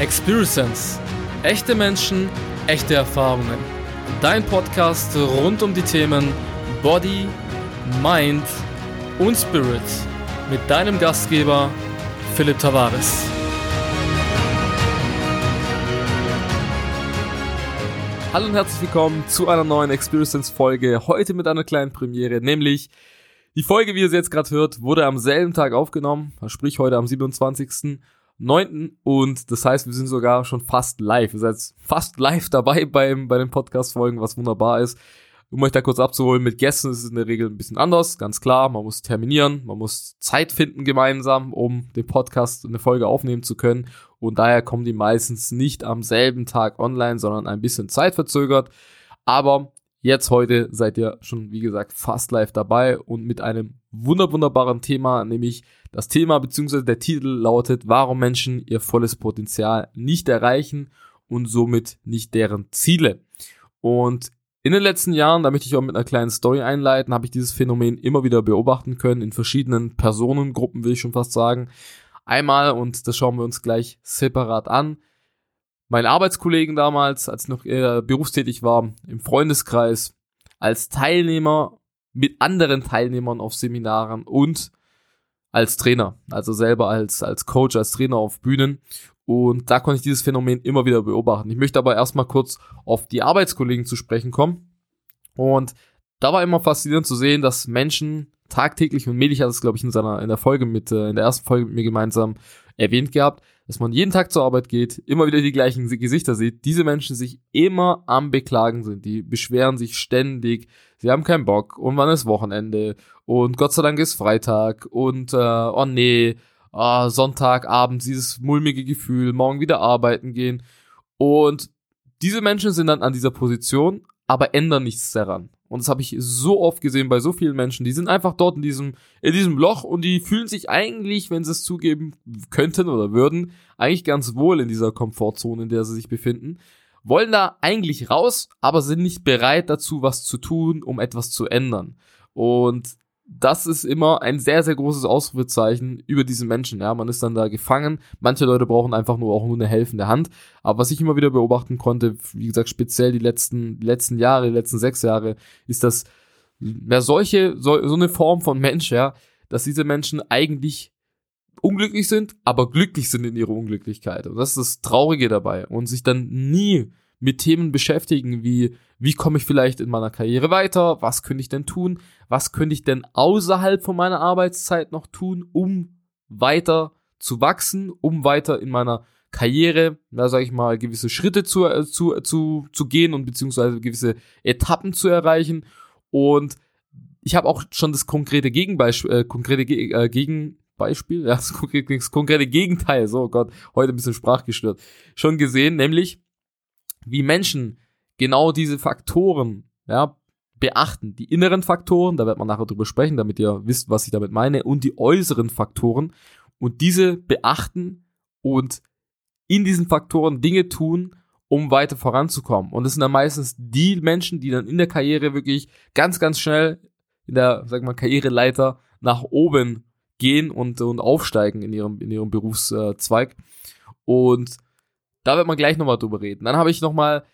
Experience. Echte Menschen, echte Erfahrungen. Dein Podcast rund um die Themen Body, Mind und Spirit. Mit deinem Gastgeber Philipp Tavares. Hallo und herzlich willkommen zu einer neuen Experience Folge. Heute mit einer kleinen Premiere, nämlich die Folge, wie ihr sie jetzt gerade hört, wurde am selben Tag aufgenommen, sprich heute am 27.09. Und das heißt, wir sind sogar schon fast live. Ihr seid fast live dabei beim, bei den Podcast-Folgen, was wunderbar ist. Um euch da kurz abzuholen, mit Gästen ist es in der Regel ein bisschen anders, ganz klar. Man muss terminieren, man muss Zeit finden gemeinsam, um den Podcast eine Folge aufnehmen zu können. Und daher kommen die meistens nicht am selben Tag online, sondern ein bisschen zeitverzögert. Aber Jetzt heute seid ihr schon, wie gesagt, fast live dabei und mit einem wunderbaren Thema, nämlich das Thema bzw. der Titel lautet, warum Menschen ihr volles Potenzial nicht erreichen und somit nicht deren Ziele. Und in den letzten Jahren, da möchte ich auch mit einer kleinen Story einleiten, habe ich dieses Phänomen immer wieder beobachten können, in verschiedenen Personengruppen will ich schon fast sagen. Einmal, und das schauen wir uns gleich separat an, meinen Arbeitskollegen damals, als ich noch äh, berufstätig war, im Freundeskreis, als Teilnehmer mit anderen Teilnehmern auf Seminaren und als Trainer, also selber als, als Coach, als Trainer auf Bühnen. Und da konnte ich dieses Phänomen immer wieder beobachten. Ich möchte aber erstmal kurz auf die Arbeitskollegen zu sprechen kommen. Und da war immer faszinierend zu sehen, dass Menschen tagtäglich, und Melich hat es, glaube ich, in seiner, in der Folge mit, äh, in der ersten Folge mit mir gemeinsam erwähnt gehabt, dass man jeden Tag zur Arbeit geht, immer wieder die gleichen Gesichter sieht, diese Menschen sich immer am Beklagen sind, die beschweren sich ständig, sie haben keinen Bock und wann ist Wochenende und Gott sei Dank ist Freitag und äh, oh nee, oh, Sonntagabend, dieses mulmige Gefühl, morgen wieder arbeiten gehen und diese Menschen sind dann an dieser Position, aber ändern nichts daran. Und das habe ich so oft gesehen bei so vielen Menschen. Die sind einfach dort in diesem, in diesem Loch und die fühlen sich eigentlich, wenn sie es zugeben könnten oder würden, eigentlich ganz wohl in dieser Komfortzone, in der sie sich befinden. Wollen da eigentlich raus, aber sind nicht bereit dazu, was zu tun, um etwas zu ändern. Und das ist immer ein sehr, sehr großes Ausrufezeichen über diesen Menschen. Ja, man ist dann da gefangen. Manche Leute brauchen einfach nur auch nur eine helfende Hand. Aber was ich immer wieder beobachten konnte, wie gesagt, speziell die letzten, letzten Jahre, die letzten sechs Jahre, ist das, ja, solche, so, so eine Form von Mensch, ja, dass diese Menschen eigentlich unglücklich sind, aber glücklich sind in ihrer Unglücklichkeit. Und das ist das Traurige dabei. Und sich dann nie mit Themen beschäftigen, wie wie komme ich vielleicht in meiner Karriere weiter, was könnte ich denn tun, was könnte ich denn außerhalb von meiner Arbeitszeit noch tun, um weiter zu wachsen, um weiter in meiner Karriere, da sage ich mal, gewisse Schritte zu, äh, zu, zu, zu gehen und beziehungsweise gewisse Etappen zu erreichen. Und ich habe auch schon das konkrete Gegenbeispiel, äh, konkrete Ge äh, Gegenbeispiel, ja, das konkrete, das konkrete Gegenteil, so oh Gott, heute ein bisschen sprachgestört, schon gesehen, nämlich wie Menschen genau diese Faktoren, ja, beachten. Die inneren Faktoren, da wird man nachher drüber sprechen, damit ihr wisst, was ich damit meine, und die äußeren Faktoren und diese beachten und in diesen Faktoren Dinge tun, um weiter voranzukommen. Und das sind dann meistens die Menschen, die dann in der Karriere wirklich ganz, ganz schnell in der, sag mal, Karriereleiter nach oben gehen und, und aufsteigen in ihrem, in ihrem Berufszweig. Und da wird man gleich nochmal drüber reden. Dann habe ich nochmal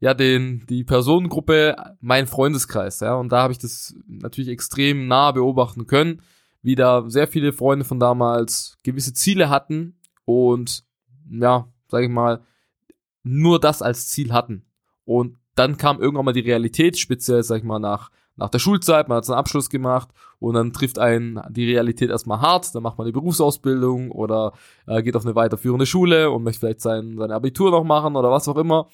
ja den die Personengruppe mein Freundeskreis, ja, und da habe ich das natürlich extrem nah beobachten können, wie da sehr viele Freunde von damals gewisse Ziele hatten und ja, sage ich mal, nur das als Ziel hatten. Und dann kam irgendwann mal die Realität, speziell, sag ich mal, nach, nach der Schulzeit, man hat einen Abschluss gemacht und dann trifft einen die Realität erstmal hart, dann macht man eine Berufsausbildung oder äh, geht auf eine weiterführende Schule und möchte vielleicht sein, sein Abitur noch machen oder was auch immer.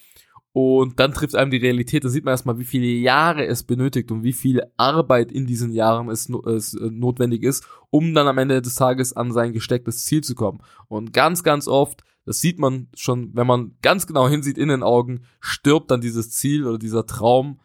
Und dann trifft einem die Realität, da sieht man erstmal, wie viele Jahre es benötigt und wie viel Arbeit in diesen Jahren es, es äh, notwendig ist, um dann am Ende des Tages an sein gestecktes Ziel zu kommen. Und ganz, ganz oft, das sieht man schon, wenn man ganz genau hinsieht in den Augen, stirbt dann dieses Ziel oder dieser Traum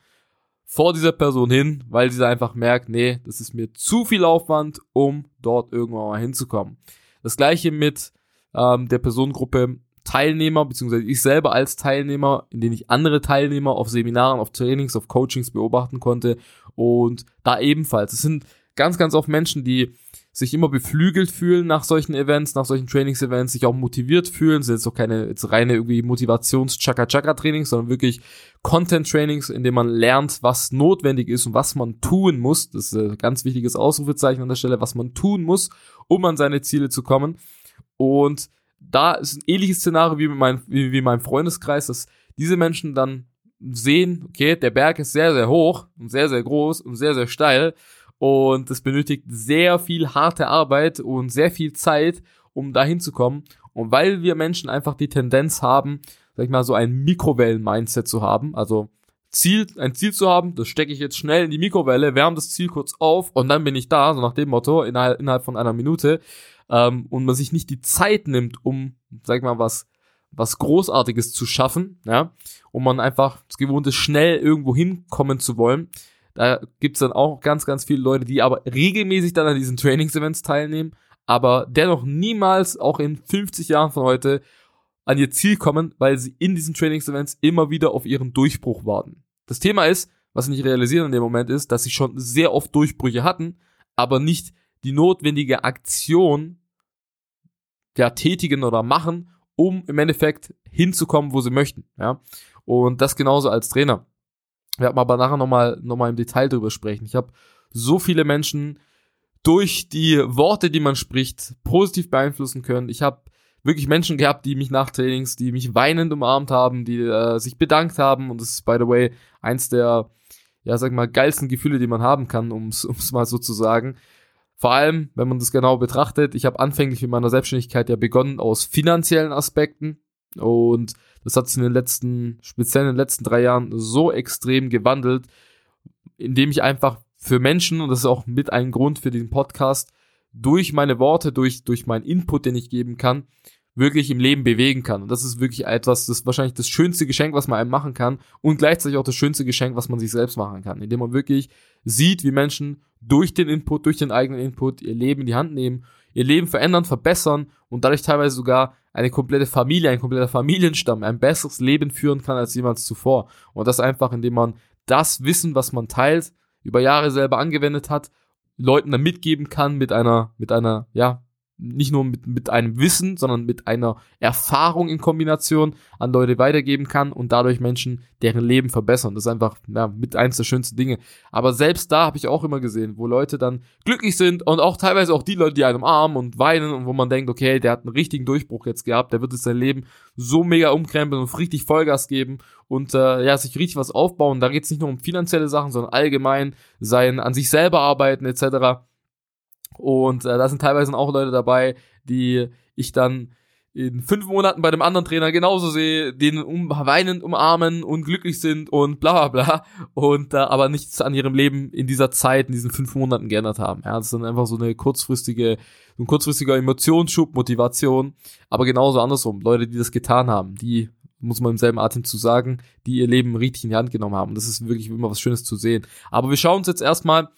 vor dieser Person hin, weil sie einfach merkt, nee, das ist mir zu viel Aufwand, um dort irgendwann mal hinzukommen. Das gleiche mit ähm, der Personengruppe Teilnehmer, beziehungsweise ich selber als Teilnehmer, in denen ich andere Teilnehmer auf Seminaren, auf Trainings, auf Coachings beobachten konnte und da ebenfalls. Es sind ganz, ganz oft Menschen, die sich immer beflügelt fühlen nach solchen Events, nach solchen Trainingsevents, sich auch motiviert fühlen, sind jetzt auch keine jetzt reine irgendwie Motivations-Chaka-Chaka-Trainings, sondern wirklich Content-Trainings, in dem man lernt, was notwendig ist und was man tun muss. Das ist ein ganz wichtiges Ausrufezeichen an der Stelle, was man tun muss, um an seine Ziele zu kommen. Und da ist ein ähnliches Szenario wie, mein, wie, wie meinem Freundeskreis, dass diese Menschen dann sehen, okay, der Berg ist sehr, sehr hoch und sehr, sehr groß und sehr, sehr steil und es benötigt sehr viel harte Arbeit und sehr viel Zeit, um dahin zu kommen. Und weil wir Menschen einfach die Tendenz haben, sag ich mal, so ein Mikrowellen-Mindset zu haben, also Ziel, ein Ziel zu haben, das stecke ich jetzt schnell in die Mikrowelle, wärme das Ziel kurz auf und dann bin ich da, so nach dem Motto, innerhalb, innerhalb von einer Minute, ähm, und man sich nicht die Zeit nimmt, um, sag ich mal, was, was Großartiges zu schaffen, ja, und man einfach das Gewohnte schnell irgendwo hinkommen zu wollen, da gibt's dann auch ganz, ganz viele Leute, die aber regelmäßig dann an diesen Trainingsevents teilnehmen, aber dennoch niemals auch in 50 Jahren von heute an ihr Ziel kommen, weil sie in diesen Trainingsevents immer wieder auf ihren Durchbruch warten. Das Thema ist, was sie nicht realisieren in dem Moment ist, dass sie schon sehr oft Durchbrüche hatten, aber nicht die notwendige Aktion ja, tätigen oder machen, um im Endeffekt hinzukommen, wo sie möchten. Ja? Und das genauso als Trainer. Wir werden aber nachher nochmal noch mal im Detail drüber sprechen. Ich habe so viele Menschen durch die Worte, die man spricht, positiv beeinflussen können. Ich habe wirklich Menschen gehabt, die mich nach Trainings, die mich weinend umarmt haben, die äh, sich bedankt haben. Und das ist, by the way, eins der, ja, sag mal, geilsten Gefühle, die man haben kann, um es mal so zu sagen. Vor allem, wenn man das genau betrachtet, ich habe anfänglich in meiner Selbstständigkeit ja begonnen aus finanziellen Aspekten. Und das hat sich in den letzten, speziell in den letzten drei Jahren so extrem gewandelt, indem ich einfach für Menschen, und das ist auch mit ein Grund für diesen Podcast, durch meine Worte, durch, durch meinen Input, den ich geben kann, wirklich im Leben bewegen kann. Und das ist wirklich etwas, das ist wahrscheinlich das schönste Geschenk, was man einem machen kann und gleichzeitig auch das schönste Geschenk, was man sich selbst machen kann, indem man wirklich sieht, wie Menschen durch den Input, durch den eigenen Input ihr Leben in die Hand nehmen, ihr Leben verändern, verbessern und dadurch teilweise sogar eine komplette Familie, ein kompletter Familienstamm ein besseres Leben führen kann als jemals zuvor. Und das einfach, indem man das Wissen, was man teilt, über Jahre selber angewendet hat, Leuten dann mitgeben kann mit einer, mit einer, ja, nicht nur mit, mit einem Wissen, sondern mit einer Erfahrung in Kombination an Leute weitergeben kann und dadurch Menschen deren Leben verbessern. Das ist einfach ja, mit eins der schönsten Dinge. Aber selbst da habe ich auch immer gesehen, wo Leute dann glücklich sind und auch teilweise auch die Leute, die einem armen und weinen und wo man denkt, okay, der hat einen richtigen Durchbruch jetzt gehabt, der wird jetzt sein Leben so mega umkrempeln und richtig Vollgas geben und äh, ja, sich richtig was aufbauen. Da geht es nicht nur um finanzielle Sachen, sondern allgemein sein, an sich selber arbeiten etc und äh, da sind teilweise auch Leute dabei, die ich dann in fünf Monaten bei dem anderen Trainer genauso sehe, den um, weinend umarmen und glücklich sind und bla bla bla und äh, aber nichts an ihrem Leben in dieser Zeit, in diesen fünf Monaten geändert haben. Ja, das ist dann einfach so eine kurzfristige, so ein kurzfristiger Emotionsschub, Motivation, aber genauso andersrum. Leute, die das getan haben, die muss man im selben Atem zu sagen, die ihr Leben richtig in die Hand genommen haben. Das ist wirklich immer was Schönes zu sehen. Aber wir schauen uns jetzt erstmal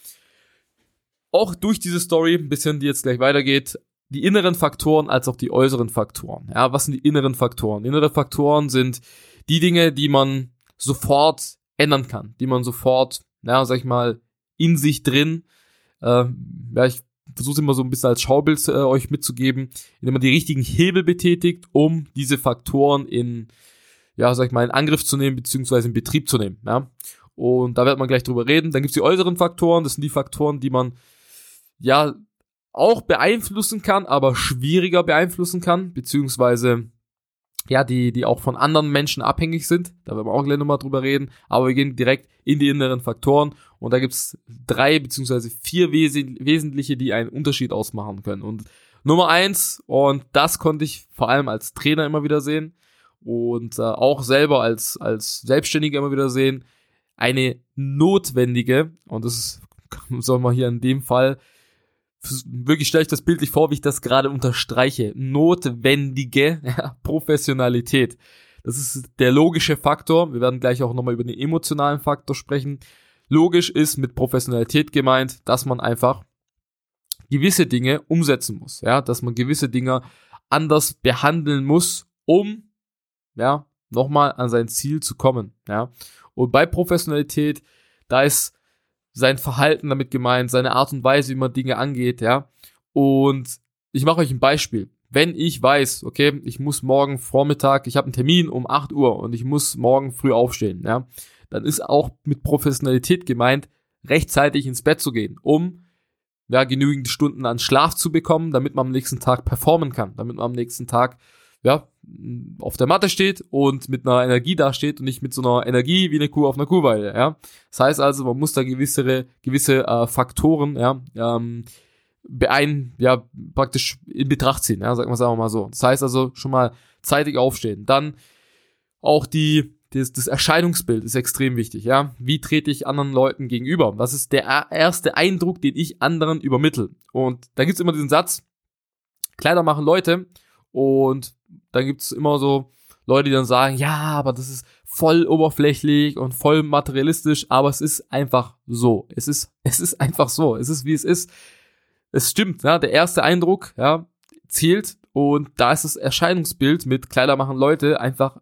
auch durch diese Story, ein bisschen, die jetzt gleich weitergeht, die inneren Faktoren als auch die äußeren Faktoren. Ja, was sind die inneren Faktoren? Innere Faktoren sind die Dinge, die man sofort ändern kann, die man sofort, ja, sag ich mal, in sich drin, äh, ja, ich versuche immer so ein bisschen als Schaubild äh, euch mitzugeben, indem man die richtigen Hebel betätigt, um diese Faktoren in, ja, sag ich mal, in Angriff zu nehmen, beziehungsweise in Betrieb zu nehmen, ja. Und da wird man gleich drüber reden. Dann gibt's die äußeren Faktoren, das sind die Faktoren, die man ja auch beeinflussen kann, aber schwieriger beeinflussen kann, beziehungsweise ja, die, die auch von anderen Menschen abhängig sind. Da werden wir auch gleich nochmal drüber reden. Aber wir gehen direkt in die inneren Faktoren. Und da gibt's drei beziehungsweise vier Wes wesentliche, die einen Unterschied ausmachen können. Und Nummer eins, und das konnte ich vor allem als Trainer immer wieder sehen und äh, auch selber als, als Selbstständiger immer wieder sehen, eine notwendige, und das ist, soll man hier in dem Fall wirklich stelle ich das bildlich vor, wie ich das gerade unterstreiche. Notwendige Professionalität. Das ist der logische Faktor. Wir werden gleich auch nochmal über den emotionalen Faktor sprechen. Logisch ist mit Professionalität gemeint, dass man einfach gewisse Dinge umsetzen muss. Ja, dass man gewisse Dinge anders behandeln muss, um, ja, nochmal an sein Ziel zu kommen. Ja, und bei Professionalität, da ist sein Verhalten damit gemeint, seine Art und Weise, wie man Dinge angeht, ja. Und ich mache euch ein Beispiel. Wenn ich weiß, okay, ich muss morgen Vormittag, ich habe einen Termin um 8 Uhr und ich muss morgen früh aufstehen, ja, dann ist auch mit Professionalität gemeint, rechtzeitig ins Bett zu gehen, um ja, genügend Stunden an Schlaf zu bekommen, damit man am nächsten Tag performen kann, damit man am nächsten Tag ja, auf der Matte steht und mit einer Energie dasteht und nicht mit so einer Energie wie eine Kuh auf einer Kuhweide, ja. Das heißt also, man muss da gewisse, gewisse äh, Faktoren, ja, ähm, beein, ja, praktisch in Betracht ziehen, ja, sagen wir es einfach mal so. Das heißt also, schon mal zeitig aufstehen. Dann auch die, das, das Erscheinungsbild ist extrem wichtig, ja. Wie trete ich anderen Leuten gegenüber? Was ist der erste Eindruck, den ich anderen übermittel? Und da gibt's immer diesen Satz, Kleider machen Leute und dann gibt's immer so Leute, die dann sagen, ja, aber das ist voll oberflächlich und voll materialistisch, aber es ist einfach so. Es ist, es ist einfach so. Es ist, wie es ist. Es stimmt, ja, der erste Eindruck, ja, zählt und da ist das Erscheinungsbild mit Kleider machen Leute einfach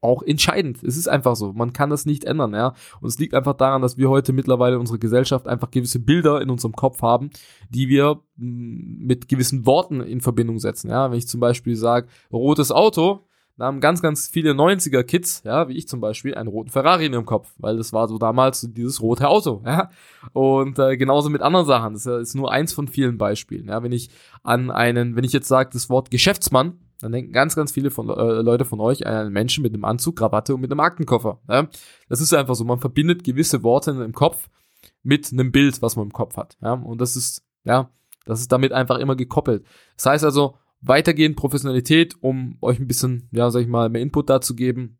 auch entscheidend. Es ist einfach so. Man kann das nicht ändern, ja. Und es liegt einfach daran, dass wir heute mittlerweile in unserer Gesellschaft einfach gewisse Bilder in unserem Kopf haben, die wir mm, mit gewissen Worten in Verbindung setzen, ja. Wenn ich zum Beispiel sage, rotes Auto, da haben ganz, ganz viele 90er Kids, ja, wie ich zum Beispiel, einen roten Ferrari in ihrem Kopf, weil das war so damals dieses rote Auto, ja. Und äh, genauso mit anderen Sachen. Das ist nur eins von vielen Beispielen, ja. Wenn ich an einen, wenn ich jetzt sage, das Wort Geschäftsmann, dann denken ganz, ganz viele von, äh, Leute von euch an einen Menschen mit einem Anzug, Krawatte und mit einem Aktenkoffer. Ja? Das ist einfach so. Man verbindet gewisse Worte im Kopf mit einem Bild, was man im Kopf hat. Ja? Und das ist, ja, das ist damit einfach immer gekoppelt. Das heißt also, weitergehend Professionalität, um euch ein bisschen, ja, sag ich mal, mehr Input dazu geben.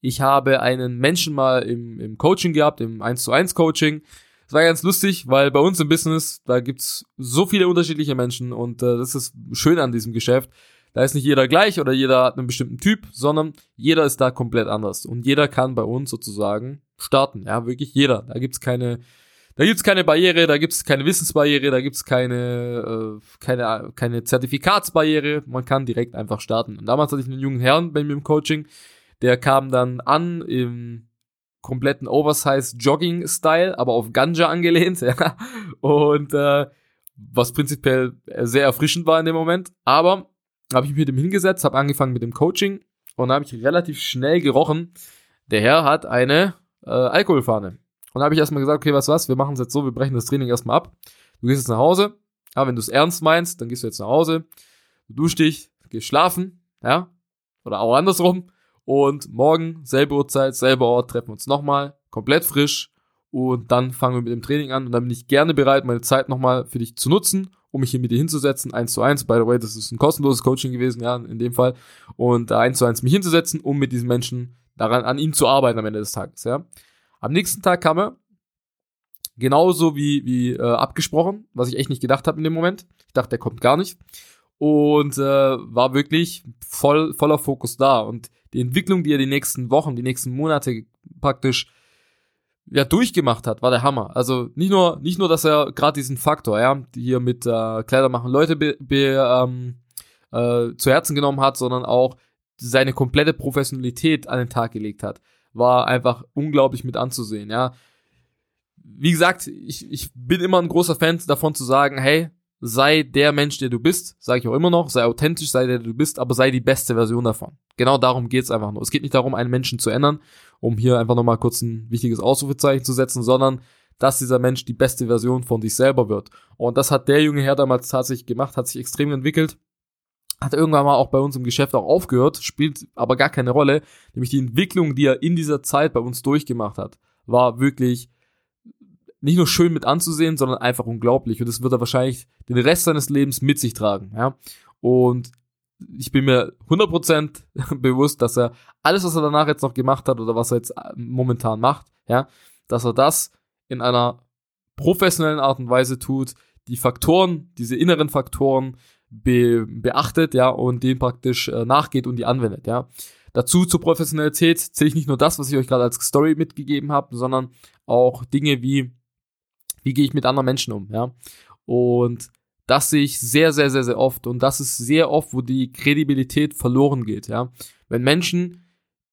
Ich habe einen Menschen mal im, im Coaching gehabt, im 1 zu 1 Coaching. Das war ganz lustig, weil bei uns im Business, da gibt's so viele unterschiedliche Menschen und äh, das ist schön an diesem Geschäft. Da ist nicht jeder gleich oder jeder hat einen bestimmten Typ, sondern jeder ist da komplett anders. Und jeder kann bei uns sozusagen starten. Ja, wirklich jeder. Da gibt's keine, da gibt's keine Barriere, da gibt's keine Wissensbarriere, da gibt's keine, äh, keine, keine Zertifikatsbarriere. Man kann direkt einfach starten. Und damals hatte ich einen jungen Herrn bei mir im Coaching, der kam dann an im kompletten Oversize Jogging Style, aber auf Ganja angelehnt, ja. Und äh, was prinzipiell sehr erfrischend war in dem Moment, aber habe ich mich mit ihm hingesetzt, habe angefangen mit dem Coaching und habe ich relativ schnell gerochen, der Herr hat eine äh, Alkoholfahne. Und habe ich erstmal gesagt, okay, was was, wir machen es jetzt so, wir brechen das Training erstmal ab. Du gehst jetzt nach Hause, ja, wenn du es ernst meinst, dann gehst du jetzt nach Hause, du duschst dich, gehst schlafen, ja, oder auch andersrum und morgen, selbe Uhrzeit, selber Ort, treffen wir uns nochmal, komplett frisch. Und dann fangen wir mit dem Training an. Und dann bin ich gerne bereit, meine Zeit nochmal für dich zu nutzen, um mich hier mit dir hinzusetzen. Eins zu eins. By the way, das ist ein kostenloses Coaching gewesen, ja, in dem Fall. Und da eins zu eins mich hinzusetzen, um mit diesen Menschen daran, an ihnen zu arbeiten am Ende des Tages, ja. Am nächsten Tag kam er, genauso wie, wie äh, abgesprochen, was ich echt nicht gedacht habe in dem Moment. Ich dachte, der kommt gar nicht. Und äh, war wirklich voll, voller Fokus da. Und die Entwicklung, die er die nächsten Wochen, die nächsten Monate praktisch ja durchgemacht hat, war der Hammer. Also nicht nur nicht nur, dass er gerade diesen Faktor, ja, hier mit äh, Kleider machen Leute be, be, ähm, äh, zu Herzen genommen hat, sondern auch seine komplette Professionalität an den Tag gelegt hat, war einfach unglaublich mit anzusehen, ja. Wie gesagt, ich, ich bin immer ein großer Fan davon zu sagen, hey, sei der Mensch, der du bist, sage ich auch immer noch, sei authentisch, sei der du bist, aber sei die beste Version davon. Genau darum geht's einfach nur. Es geht nicht darum, einen Menschen zu ändern, um hier einfach nochmal kurz ein wichtiges Ausrufezeichen zu setzen, sondern dass dieser Mensch die beste Version von sich selber wird. Und das hat der junge Herr damals tatsächlich gemacht, hat sich extrem entwickelt, hat irgendwann mal auch bei uns im Geschäft auch aufgehört, spielt aber gar keine Rolle, nämlich die Entwicklung, die er in dieser Zeit bei uns durchgemacht hat, war wirklich nicht nur schön mit anzusehen, sondern einfach unglaublich. Und das wird er wahrscheinlich den Rest seines Lebens mit sich tragen. Ja? Und ich bin mir 100% bewusst, dass er alles, was er danach jetzt noch gemacht hat oder was er jetzt äh, momentan macht, ja, dass er das in einer professionellen Art und Weise tut, die Faktoren, diese inneren Faktoren be beachtet, ja, und den praktisch äh, nachgeht und die anwendet, ja. Dazu zur Professionalität zähle ich nicht nur das, was ich euch gerade als Story mitgegeben habe, sondern auch Dinge wie wie gehe ich mit anderen Menschen um, ja. Und das sehe ich sehr, sehr, sehr, sehr oft. Und das ist sehr oft, wo die Kredibilität verloren geht, ja. Wenn Menschen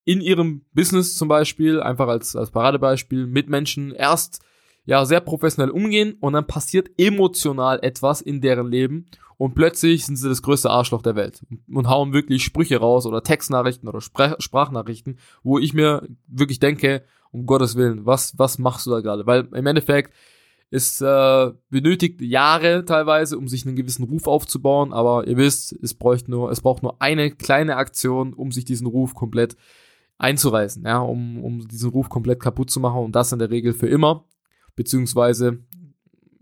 in ihrem Business zum Beispiel, einfach als, als Paradebeispiel, mit Menschen erst ja sehr professionell umgehen und dann passiert emotional etwas in deren Leben und plötzlich sind sie das größte Arschloch der Welt und hauen wirklich Sprüche raus oder Textnachrichten oder Spre Sprachnachrichten, wo ich mir wirklich denke, um Gottes Willen, was, was machst du da gerade? Weil im Endeffekt es äh, benötigt Jahre teilweise, um sich einen gewissen Ruf aufzubauen, aber ihr wisst, es braucht nur, es braucht nur eine kleine Aktion, um sich diesen Ruf komplett einzureißen, ja, um, um diesen Ruf komplett kaputt zu machen und das in der Regel für immer, beziehungsweise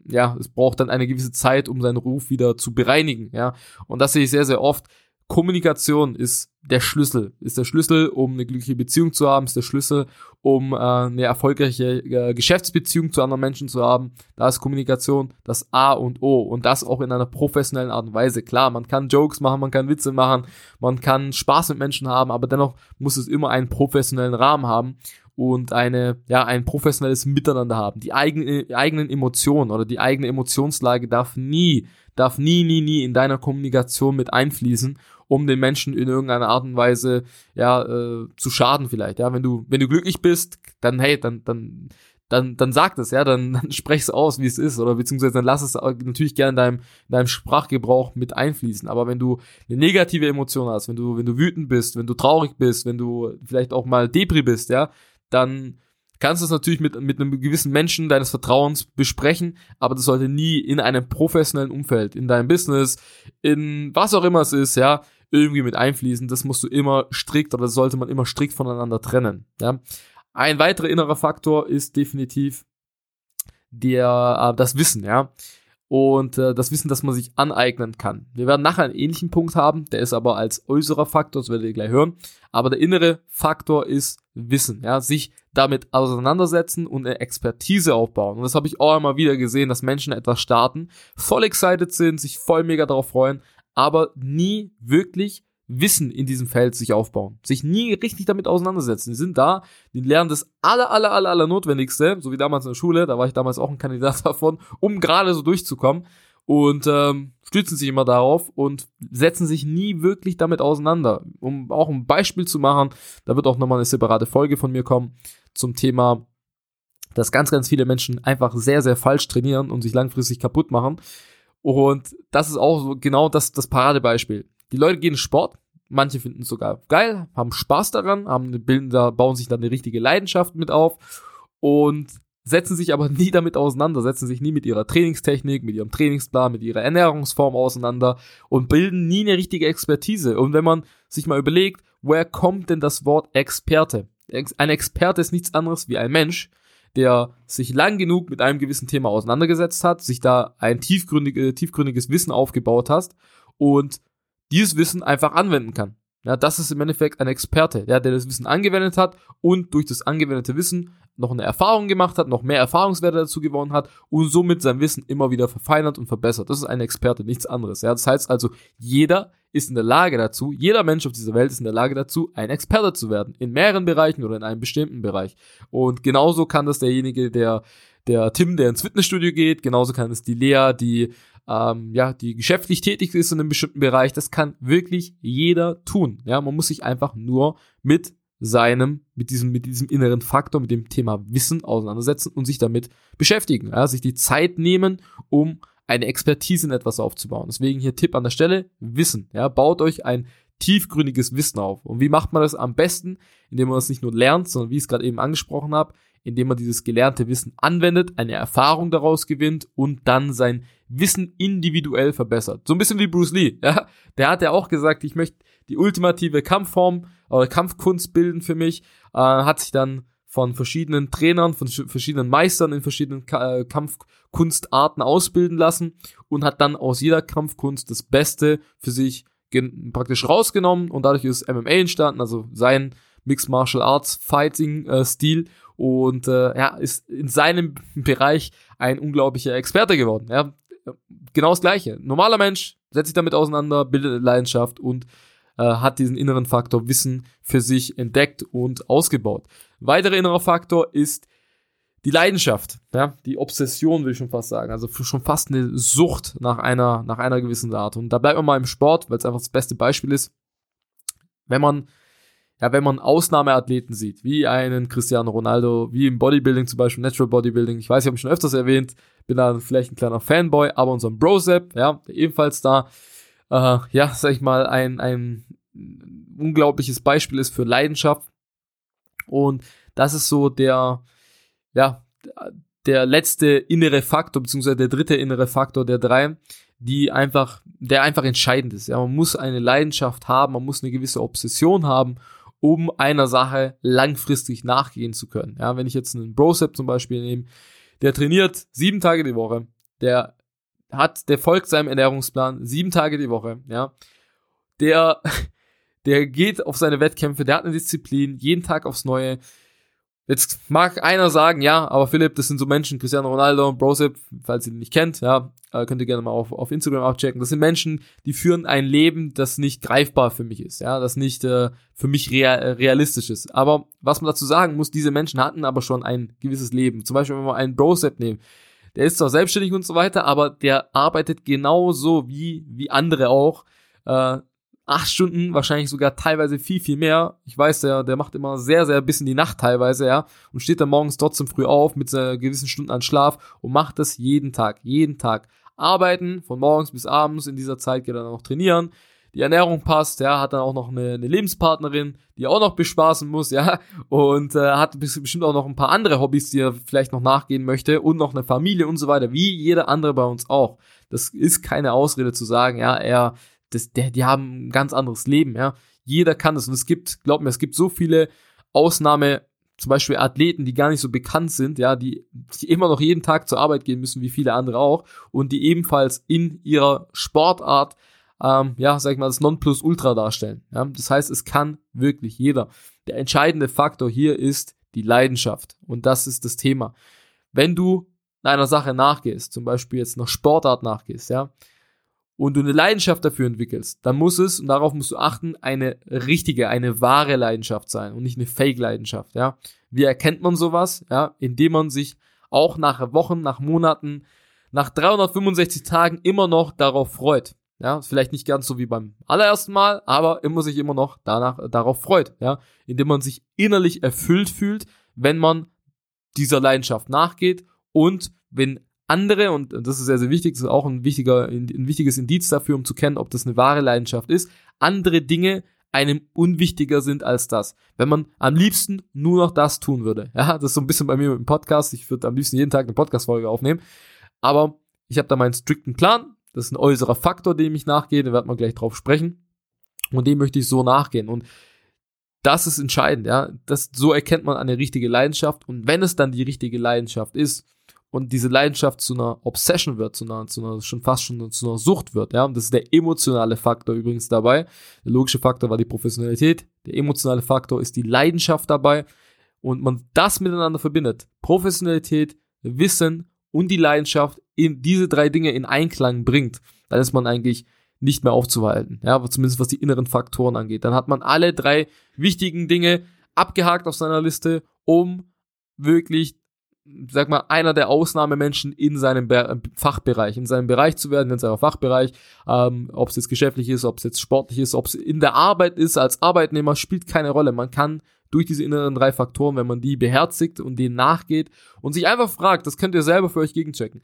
ja, es braucht dann eine gewisse Zeit, um seinen Ruf wieder zu bereinigen, ja. Und das sehe ich sehr, sehr oft. Kommunikation ist der Schlüssel, ist der Schlüssel, um eine glückliche Beziehung zu haben, ist der Schlüssel, um äh, eine erfolgreiche äh, Geschäftsbeziehung zu anderen Menschen zu haben. Da ist Kommunikation das A und O und das auch in einer professionellen Art und Weise. Klar, man kann Jokes machen, man kann Witze machen, man kann Spaß mit Menschen haben, aber dennoch muss es immer einen professionellen Rahmen haben und eine, ja, ein professionelles Miteinander haben. Die eigene, eigenen Emotionen oder die eigene Emotionslage darf nie, darf nie, nie, nie in deiner Kommunikation mit einfließen um den Menschen in irgendeiner Art und Weise ja äh, zu schaden vielleicht. Ja, wenn du wenn du glücklich bist, dann hey, dann dann dann, dann sag es, ja, dann, dann sprech es aus, wie es ist, oder beziehungsweise dann lass es natürlich gerne in deinem, in deinem Sprachgebrauch mit einfließen. Aber wenn du eine negative Emotion hast, wenn du, wenn du wütend bist, wenn du traurig bist, wenn du vielleicht auch mal Depri bist, ja, dann kannst du es natürlich mit, mit einem gewissen Menschen deines Vertrauens besprechen, aber das sollte nie in einem professionellen Umfeld, in deinem Business, in was auch immer es ist, ja, irgendwie mit einfließen. Das musst du immer strikt oder sollte man immer strikt voneinander trennen. Ja. Ein weiterer innerer Faktor ist definitiv der, äh, das Wissen, ja. Und äh, das Wissen, das man sich aneignen kann. Wir werden nachher einen ähnlichen Punkt haben, der ist aber als äußerer Faktor, das werdet ihr gleich hören. Aber der innere Faktor ist Wissen, ja, sich damit auseinandersetzen und eine Expertise aufbauen. Und das habe ich auch immer wieder gesehen, dass Menschen etwas starten, voll excited sind, sich voll mega darauf freuen, aber nie wirklich Wissen in diesem Feld sich aufbauen, sich nie richtig damit auseinandersetzen. Die sind da, die lernen das aller, aller, aller, aller Notwendigste, so wie damals in der Schule, da war ich damals auch ein Kandidat davon, um gerade so durchzukommen und ähm, stützen sich immer darauf und setzen sich nie wirklich damit auseinander. Um auch ein Beispiel zu machen, da wird auch nochmal eine separate Folge von mir kommen zum Thema, dass ganz, ganz viele Menschen einfach sehr, sehr falsch trainieren und sich langfristig kaputt machen. Und das ist auch so genau das, das Paradebeispiel. Die Leute gehen Sport, manche finden es sogar geil, haben Spaß daran, haben bilden da, bauen sich dann eine richtige Leidenschaft mit auf und setzen sich aber nie damit auseinander, setzen sich nie mit ihrer Trainingstechnik, mit ihrem Trainingsplan, mit ihrer Ernährungsform auseinander und bilden nie eine richtige Expertise. Und wenn man sich mal überlegt, woher kommt denn das Wort Experte? Ein Experte ist nichts anderes wie ein Mensch, der sich lang genug mit einem gewissen Thema auseinandergesetzt hat, sich da ein tiefgründige, tiefgründiges Wissen aufgebaut hast und dieses Wissen einfach anwenden kann. Ja, das ist im Endeffekt ein Experte, ja, der das Wissen angewendet hat und durch das angewendete Wissen noch eine Erfahrung gemacht hat, noch mehr Erfahrungswerte dazu gewonnen hat und somit sein Wissen immer wieder verfeinert und verbessert. Das ist ein Experte, nichts anderes. Ja, das heißt also, jeder ist in der Lage dazu, jeder Mensch auf dieser Welt ist in der Lage dazu, ein Experte zu werden. In mehreren Bereichen oder in einem bestimmten Bereich. Und genauso kann das derjenige, der, der Tim, der ins Fitnessstudio geht, genauso kann es die Lea, die ähm, ja, die geschäftlich tätig ist in einem bestimmten Bereich, das kann wirklich jeder tun. Ja, man muss sich einfach nur mit seinem, mit diesem, mit diesem inneren Faktor, mit dem Thema Wissen auseinandersetzen und sich damit beschäftigen. Ja, sich die Zeit nehmen, um eine Expertise in etwas aufzubauen. Deswegen hier Tipp an der Stelle, Wissen. Ja, baut euch ein tiefgründiges Wissen auf. Und wie macht man das am besten? Indem man es nicht nur lernt, sondern wie ich es gerade eben angesprochen habe, indem man dieses gelernte Wissen anwendet, eine Erfahrung daraus gewinnt und dann sein Wissen individuell verbessert. So ein bisschen wie Bruce Lee, ja. Der hat ja auch gesagt, ich möchte die ultimative Kampfform oder Kampfkunst bilden für mich, äh, hat sich dann von verschiedenen Trainern, von verschiedenen Meistern in verschiedenen Ka äh, Kampfkunstarten ausbilden lassen und hat dann aus jeder Kampfkunst das Beste für sich praktisch rausgenommen und dadurch ist MMA entstanden, also sein Mixed Martial Arts Fighting äh, Stil und äh, ja, ist in seinem Bereich ein unglaublicher Experte geworden. Ja, genau das Gleiche. Normaler Mensch setzt sich damit auseinander, bildet Leidenschaft und äh, hat diesen inneren Faktor Wissen für sich entdeckt und ausgebaut. weiterer innerer Faktor ist die Leidenschaft, ja, die Obsession will ich schon fast sagen, also schon fast eine Sucht nach einer, nach einer gewissen Art. Und da bleibt man mal im Sport, weil es einfach das beste Beispiel ist. Wenn man ja, wenn man Ausnahmeathleten sieht, wie einen Cristiano Ronaldo, wie im Bodybuilding zum Beispiel, Natural Bodybuilding, ich weiß, ich habe schon öfters erwähnt, bin da vielleicht ein kleiner Fanboy, aber unseren Brosep, ja, der ebenfalls da, äh, ja, sag ich mal, ein, ein unglaubliches Beispiel ist für Leidenschaft. Und das ist so der, ja, der letzte innere Faktor, beziehungsweise der dritte innere Faktor der drei, die einfach, der einfach entscheidend ist. Ja, man muss eine Leidenschaft haben, man muss eine gewisse Obsession haben, um einer Sache langfristig nachgehen zu können. Ja, wenn ich jetzt einen Brosep zum Beispiel nehme, der trainiert sieben Tage die Woche, der hat, der folgt seinem Ernährungsplan sieben Tage die Woche, ja, der, der geht auf seine Wettkämpfe, der hat eine Disziplin, jeden Tag aufs Neue, Jetzt mag einer sagen, ja, aber Philipp, das sind so Menschen, Cristiano Ronaldo, Brosip, falls ihr ihn nicht kennt, ja, äh, könnt ihr gerne mal auf, auf Instagram abchecken. Das sind Menschen, die führen ein Leben, das nicht greifbar für mich ist, ja, das nicht äh, für mich real, äh, realistisch ist. Aber was man dazu sagen muss, diese Menschen hatten aber schon ein gewisses Leben. Zum Beispiel, wenn wir einen Brosep nehmen, der ist zwar selbstständig und so weiter, aber der arbeitet genauso wie, wie andere auch. Äh, acht Stunden, wahrscheinlich sogar teilweise viel, viel mehr. Ich weiß, der, der macht immer sehr, sehr bis in die Nacht teilweise, ja, und steht dann morgens trotzdem früh auf mit äh, gewissen Stunden an Schlaf und macht das jeden Tag, jeden Tag. Arbeiten von morgens bis abends, in dieser Zeit geht er dann noch trainieren. Die Ernährung passt, ja, hat dann auch noch eine, eine Lebenspartnerin, die auch noch bespaßen muss, ja, und äh, hat bestimmt auch noch ein paar andere Hobbys, die er vielleicht noch nachgehen möchte und noch eine Familie und so weiter, wie jeder andere bei uns auch. Das ist keine Ausrede zu sagen, ja, er das, der, die haben ein ganz anderes Leben, ja. Jeder kann das. Und es gibt, glaub mir, es gibt so viele Ausnahme, zum Beispiel Athleten, die gar nicht so bekannt sind, ja, die, die immer noch jeden Tag zur Arbeit gehen müssen, wie viele andere auch, und die ebenfalls in ihrer Sportart, ähm, ja, sag ich mal, das Nonplusultra darstellen. Ja. Das heißt, es kann wirklich jeder. Der entscheidende Faktor hier ist die Leidenschaft. Und das ist das Thema. Wenn du einer Sache nachgehst, zum Beispiel jetzt noch Sportart nachgehst, ja, und du eine Leidenschaft dafür entwickelst, dann muss es, und darauf musst du achten, eine richtige, eine wahre Leidenschaft sein und nicht eine Fake-Leidenschaft, ja. Wie erkennt man sowas? Ja, indem man sich auch nach Wochen, nach Monaten, nach 365 Tagen immer noch darauf freut. Ja, vielleicht nicht ganz so wie beim allerersten Mal, aber immer sich immer noch danach, darauf freut, ja. Indem man sich innerlich erfüllt fühlt, wenn man dieser Leidenschaft nachgeht und wenn andere, und das ist sehr, sehr wichtig, das ist auch ein, wichtiger, ein wichtiges Indiz dafür, um zu kennen, ob das eine wahre Leidenschaft ist, andere Dinge einem unwichtiger sind als das. Wenn man am liebsten nur noch das tun würde. Ja, das ist so ein bisschen bei mir mit dem Podcast. Ich würde am liebsten jeden Tag eine Podcast-Folge aufnehmen. Aber ich habe da meinen strikten Plan. Das ist ein äußerer Faktor, dem ich nachgehe. Da wird man gleich drauf sprechen. Und dem möchte ich so nachgehen. Und das ist entscheidend, ja. Das, so erkennt man eine richtige Leidenschaft. Und wenn es dann die richtige Leidenschaft ist, und diese Leidenschaft zu einer Obsession wird, zu einer, zu einer schon fast schon zu einer Sucht wird, ja, und das ist der emotionale Faktor übrigens dabei. Der logische Faktor war die Professionalität, der emotionale Faktor ist die Leidenschaft dabei und man das miteinander verbindet, Professionalität, Wissen und die Leidenschaft in diese drei Dinge in Einklang bringt, dann ist man eigentlich nicht mehr aufzuhalten, ja, aber zumindest was die inneren Faktoren angeht. Dann hat man alle drei wichtigen Dinge abgehakt auf seiner Liste, um wirklich sag mal, einer der Ausnahmemenschen in seinem Be Fachbereich, in seinem Bereich zu werden, in seinem Fachbereich, ähm, ob es jetzt geschäftlich ist, ob es jetzt sportlich ist, ob es in der Arbeit ist, als Arbeitnehmer, spielt keine Rolle. Man kann durch diese inneren drei Faktoren, wenn man die beherzigt und denen nachgeht und sich einfach fragt, das könnt ihr selber für euch gegenchecken.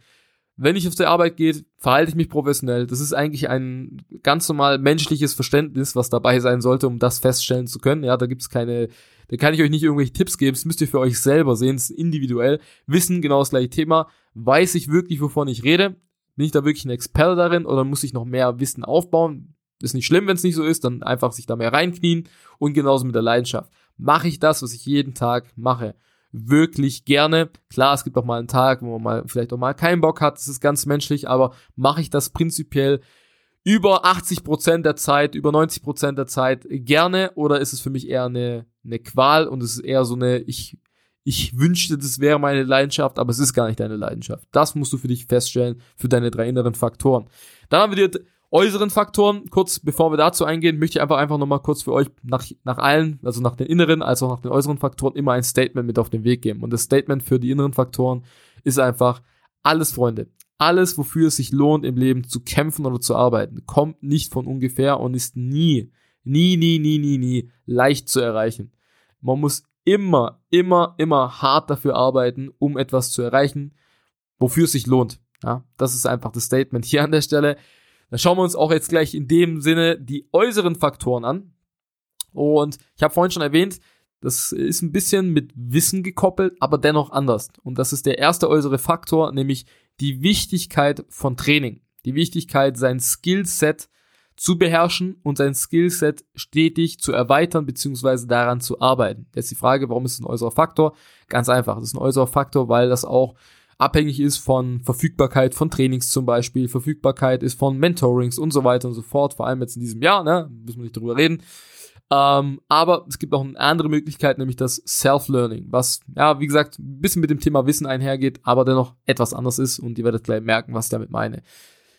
Wenn ich auf der Arbeit gehe, verhalte ich mich professionell. Das ist eigentlich ein ganz normal menschliches Verständnis, was dabei sein sollte, um das feststellen zu können. Ja, da gibt es keine da kann ich euch nicht irgendwelche Tipps geben, das müsst ihr für euch selber sehen, das ist individuell. Wissen genau das gleiche Thema. Weiß ich wirklich, wovon ich rede? Bin ich da wirklich ein Experte darin oder muss ich noch mehr Wissen aufbauen? Ist nicht schlimm, wenn es nicht so ist, dann einfach sich da mehr reinknien und genauso mit der Leidenschaft. Mache ich das, was ich jeden Tag mache? Wirklich gerne. Klar, es gibt auch mal einen Tag, wo man mal vielleicht auch mal keinen Bock hat, das ist ganz menschlich, aber mache ich das prinzipiell über 80% der Zeit, über 90% der Zeit gerne oder ist es für mich eher eine, eine Qual und es ist eher so eine, ich, ich wünschte, das wäre meine Leidenschaft, aber es ist gar nicht deine Leidenschaft. Das musst du für dich feststellen, für deine drei inneren Faktoren. Dann haben wir die äußeren Faktoren. Kurz, bevor wir dazu eingehen, möchte ich einfach einfach nochmal kurz für euch nach, nach allen, also nach den inneren, als auch nach den äußeren Faktoren immer ein Statement mit auf den Weg geben. Und das Statement für die inneren Faktoren ist einfach, alles Freunde, alles, wofür es sich lohnt im Leben zu kämpfen oder zu arbeiten, kommt nicht von ungefähr und ist nie, nie, nie, nie, nie, nie leicht zu erreichen. Man muss immer, immer, immer hart dafür arbeiten, um etwas zu erreichen, wofür es sich lohnt. Ja, das ist einfach das Statement hier an der Stelle. Dann schauen wir uns auch jetzt gleich in dem Sinne die äußeren Faktoren an. Und ich habe vorhin schon erwähnt, das ist ein bisschen mit Wissen gekoppelt, aber dennoch anders. Und das ist der erste äußere Faktor, nämlich die Wichtigkeit von Training. Die Wichtigkeit, sein Skillset zu beherrschen und sein Skillset stetig zu erweitern bzw. daran zu arbeiten. Jetzt die Frage, warum ist es ein äußerer Faktor? Ganz einfach, das ist ein äußerer Faktor, weil das auch abhängig ist von Verfügbarkeit von Trainings zum Beispiel, Verfügbarkeit ist von Mentorings und so weiter und so fort, vor allem jetzt in diesem Jahr, ne, müssen wir nicht drüber reden. Ähm, aber es gibt auch eine andere Möglichkeit, nämlich das Self-Learning, was, ja, wie gesagt, ein bisschen mit dem Thema Wissen einhergeht, aber dennoch etwas anders ist und ihr werdet gleich merken, was ich damit meine.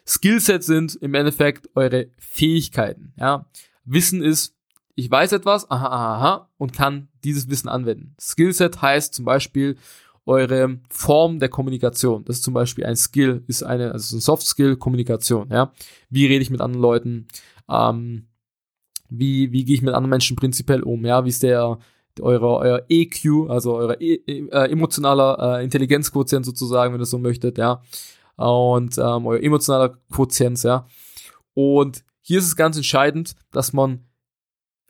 Skillsets sind im Endeffekt eure Fähigkeiten, ja. Wissen ist, ich weiß etwas, aha, aha, aha, und kann dieses Wissen anwenden. Skillset heißt zum Beispiel, eure Form der Kommunikation. Das ist zum Beispiel ein Skill, ist eine, also ein Soft Skill Kommunikation, ja. Wie rede ich mit anderen Leuten? Ähm, wie, wie gehe ich mit anderen Menschen prinzipiell um, ja? Wie ist der, eure, euer EQ, also euer e, e, äh, emotionaler äh, Intelligenzquotient sozusagen, wenn ihr so möchtet, ja. Und ähm, euer emotionaler Quotient, ja. Und hier ist es ganz entscheidend, dass man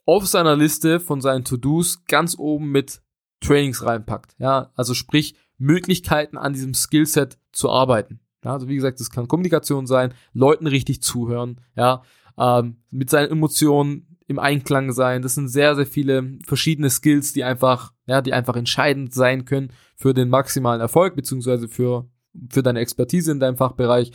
auf seiner Liste von seinen To-Dos ganz oben mit Trainings reinpackt. Ja, also sprich Möglichkeiten an diesem Skillset zu arbeiten. Ja, also wie gesagt, das kann Kommunikation sein, Leuten richtig zuhören, ja, ähm, mit seinen Emotionen im Einklang sein. Das sind sehr, sehr viele verschiedene Skills, die einfach, ja, die einfach entscheidend sein können für den maximalen Erfolg, beziehungsweise für, für deine Expertise in deinem Fachbereich.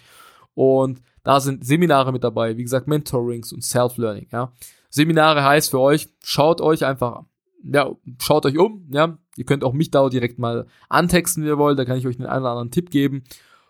Und da sind Seminare mit dabei, wie gesagt, Mentorings und Self-Learning, ja. Seminare heißt für euch, schaut euch einfach ja, schaut euch um, ja. Ihr könnt auch mich da direkt mal antexten, wie ihr wollt. Da kann ich euch einen oder anderen Tipp geben.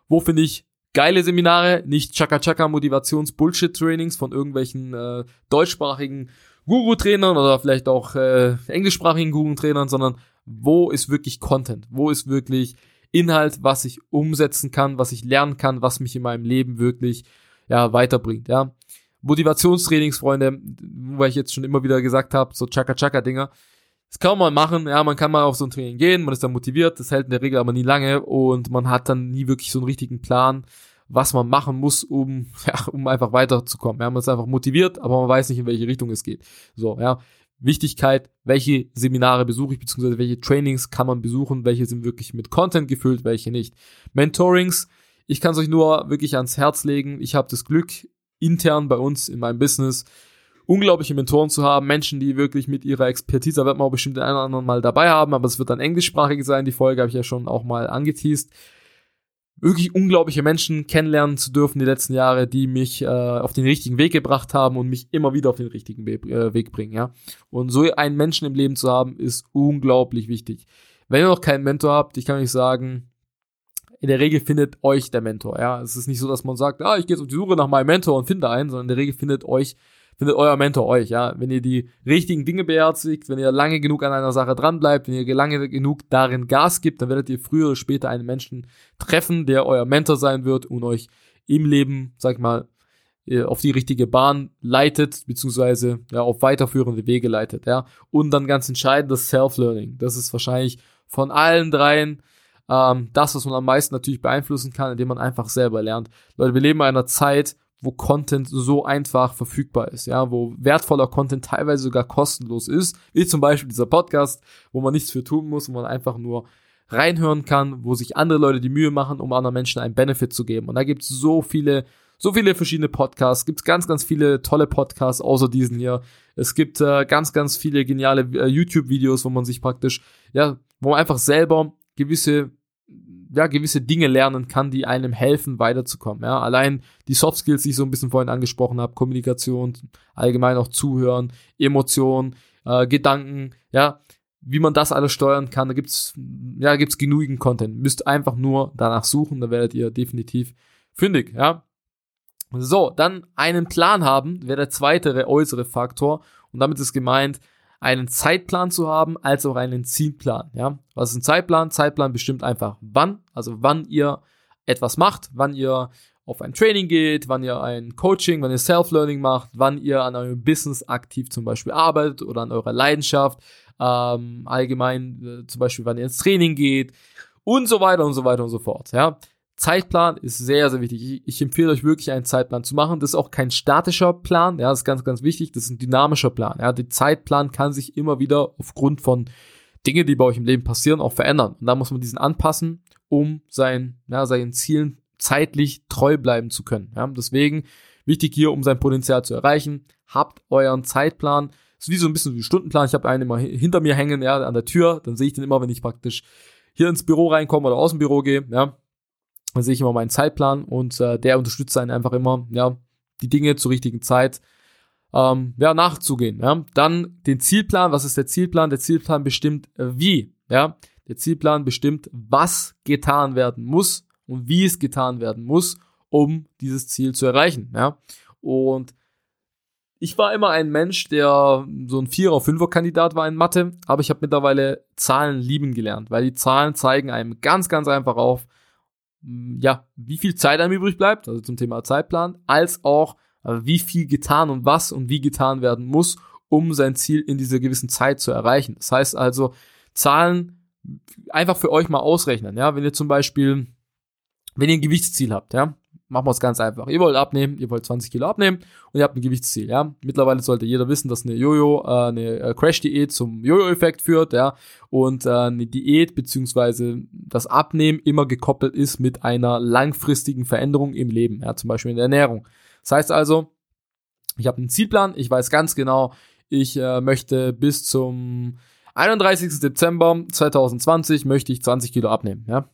Wo finde ich geile Seminare? Nicht Chaka-Chaka Motivations-Bullshit-Trainings von irgendwelchen äh, deutschsprachigen Guru-Trainern oder vielleicht auch äh, englischsprachigen Guru-Trainern, sondern wo ist wirklich Content? Wo ist wirklich Inhalt, was ich umsetzen kann, was ich lernen kann, was mich in meinem Leben wirklich ja, weiterbringt, ja. Motivationstrainings, Freunde, wo ich jetzt schon immer wieder gesagt habe, so Chaka-Chaka-Dinger, das kann man machen, ja, man kann mal auf so ein Training gehen, man ist dann motiviert, das hält in der Regel aber nie lange und man hat dann nie wirklich so einen richtigen Plan, was man machen muss, um, ja, um einfach weiterzukommen. Ja, man ist einfach motiviert, aber man weiß nicht, in welche Richtung es geht. So, ja. Wichtigkeit, welche Seminare besuche ich, beziehungsweise welche Trainings kann man besuchen, welche sind wirklich mit Content gefüllt, welche nicht. Mentorings, ich kann es euch nur wirklich ans Herz legen. Ich habe das Glück, intern bei uns in meinem Business unglaubliche Mentoren zu haben, Menschen, die wirklich mit ihrer Expertise, da wird man auch bestimmt den einen oder anderen mal dabei haben, aber es wird dann englischsprachig sein, die Folge habe ich ja schon auch mal angeteased. Wirklich unglaubliche Menschen kennenlernen zu dürfen die letzten Jahre, die mich äh, auf den richtigen Weg gebracht haben und mich immer wieder auf den richtigen Weg, äh, Weg bringen, ja. Und so einen Menschen im Leben zu haben, ist unglaublich wichtig. Wenn ihr noch keinen Mentor habt, ich kann euch sagen, in der Regel findet euch der Mentor, ja. Es ist nicht so, dass man sagt, ah, ich gehe jetzt auf die Suche nach meinem Mentor und finde einen, sondern in der Regel findet euch findet euer Mentor euch, ja. Wenn ihr die richtigen Dinge beherzigt, wenn ihr lange genug an einer Sache dran bleibt, wenn ihr lange genug darin Gas gibt, dann werdet ihr früher oder später einen Menschen treffen, der euer Mentor sein wird und euch im Leben, sag ich mal, äh, auf die richtige Bahn leitet, beziehungsweise ja, auf weiterführende Wege leitet, ja. Und dann ganz entscheidend das Self-Learning. Das ist wahrscheinlich von allen dreien ähm, das, was man am meisten natürlich beeinflussen kann, indem man einfach selber lernt. Leute, wir leben in einer Zeit, wo Content so einfach verfügbar ist, ja, wo wertvoller Content teilweise sogar kostenlos ist, wie zum Beispiel dieser Podcast, wo man nichts für tun muss, wo man einfach nur reinhören kann, wo sich andere Leute die Mühe machen, um anderen Menschen einen Benefit zu geben. Und da gibt es so viele, so viele verschiedene Podcasts, gibt ganz, ganz viele tolle Podcasts, außer diesen hier. Es gibt äh, ganz, ganz viele geniale äh, YouTube-Videos, wo man sich praktisch, ja, wo man einfach selber gewisse ja, gewisse Dinge lernen kann, die einem helfen, weiterzukommen. Ja, allein die Soft Skills, die ich so ein bisschen vorhin angesprochen habe, Kommunikation, allgemein auch Zuhören, Emotionen, äh, Gedanken, ja, wie man das alles steuern kann, da gibt's, ja, gibt's genügend Content. Müsst einfach nur danach suchen, da werdet ihr definitiv fündig, ja. So, dann einen Plan haben, wäre der zweite äußere Faktor. Und damit ist gemeint, einen Zeitplan zu haben, als auch einen Zielplan. Ja, was ist ein Zeitplan? Zeitplan bestimmt einfach wann, also wann ihr etwas macht, wann ihr auf ein Training geht, wann ihr ein Coaching, wann ihr Self-Learning macht, wann ihr an eurem Business aktiv zum Beispiel arbeitet oder an eurer Leidenschaft, ähm, allgemein äh, zum Beispiel, wann ihr ins Training geht und so weiter und so weiter und so fort. Ja, Zeitplan ist sehr, sehr wichtig. Ich, empfehle euch wirklich einen Zeitplan zu machen. Das ist auch kein statischer Plan, ja, das ist ganz, ganz wichtig. Das ist ein dynamischer Plan. Ja, der Zeitplan kann sich immer wieder aufgrund von Dingen, die bei euch im Leben passieren, auch verändern. Und da muss man diesen anpassen, um sein, ja, seinen Zielen zeitlich treu bleiben zu können. Ja, deswegen wichtig hier, um sein Potenzial zu erreichen, habt euren Zeitplan. Das ist wie so ein bisschen wie Stundenplan. Ich habe einen immer hinter mir hängen, ja, an der Tür. Dann sehe ich den immer, wenn ich praktisch hier ins Büro reinkomme oder aus dem Büro gehe, ja. Dann sehe ich immer meinen Zeitplan und äh, der unterstützt einen einfach immer, ja, die Dinge zur richtigen Zeit ähm, ja, nachzugehen. Ja. Dann den Zielplan. Was ist der Zielplan? Der Zielplan bestimmt äh, wie. Ja. Der Zielplan bestimmt, was getan werden muss und wie es getan werden muss, um dieses Ziel zu erreichen. Ja. Und ich war immer ein Mensch, der so ein Vierer-, Fünfer-Kandidat war in Mathe, aber ich habe mittlerweile Zahlen lieben gelernt, weil die Zahlen zeigen einem ganz, ganz einfach auf, ja, wie viel Zeit einem übrig bleibt, also zum Thema Zeitplan, als auch, wie viel getan und was und wie getan werden muss, um sein Ziel in dieser gewissen Zeit zu erreichen. Das heißt also, Zahlen einfach für euch mal ausrechnen, ja, wenn ihr zum Beispiel, wenn ihr ein Gewichtsziel habt, ja, machen wir es ganz einfach. Ihr wollt abnehmen, ihr wollt 20 Kilo abnehmen und ihr habt ein Gewichtsziel, ja. Mittlerweile sollte jeder wissen, dass eine Jojo, äh, eine äh, Crash-Diät zum Jojo-Effekt führt, ja. Und äh, eine Diät beziehungsweise das Abnehmen immer gekoppelt ist mit einer langfristigen Veränderung im Leben, ja, zum Beispiel in der Ernährung. Das heißt also, ich habe einen Zielplan, ich weiß ganz genau, ich äh, möchte bis zum 31. Dezember 2020 möchte ich 20 Kilo abnehmen, ja.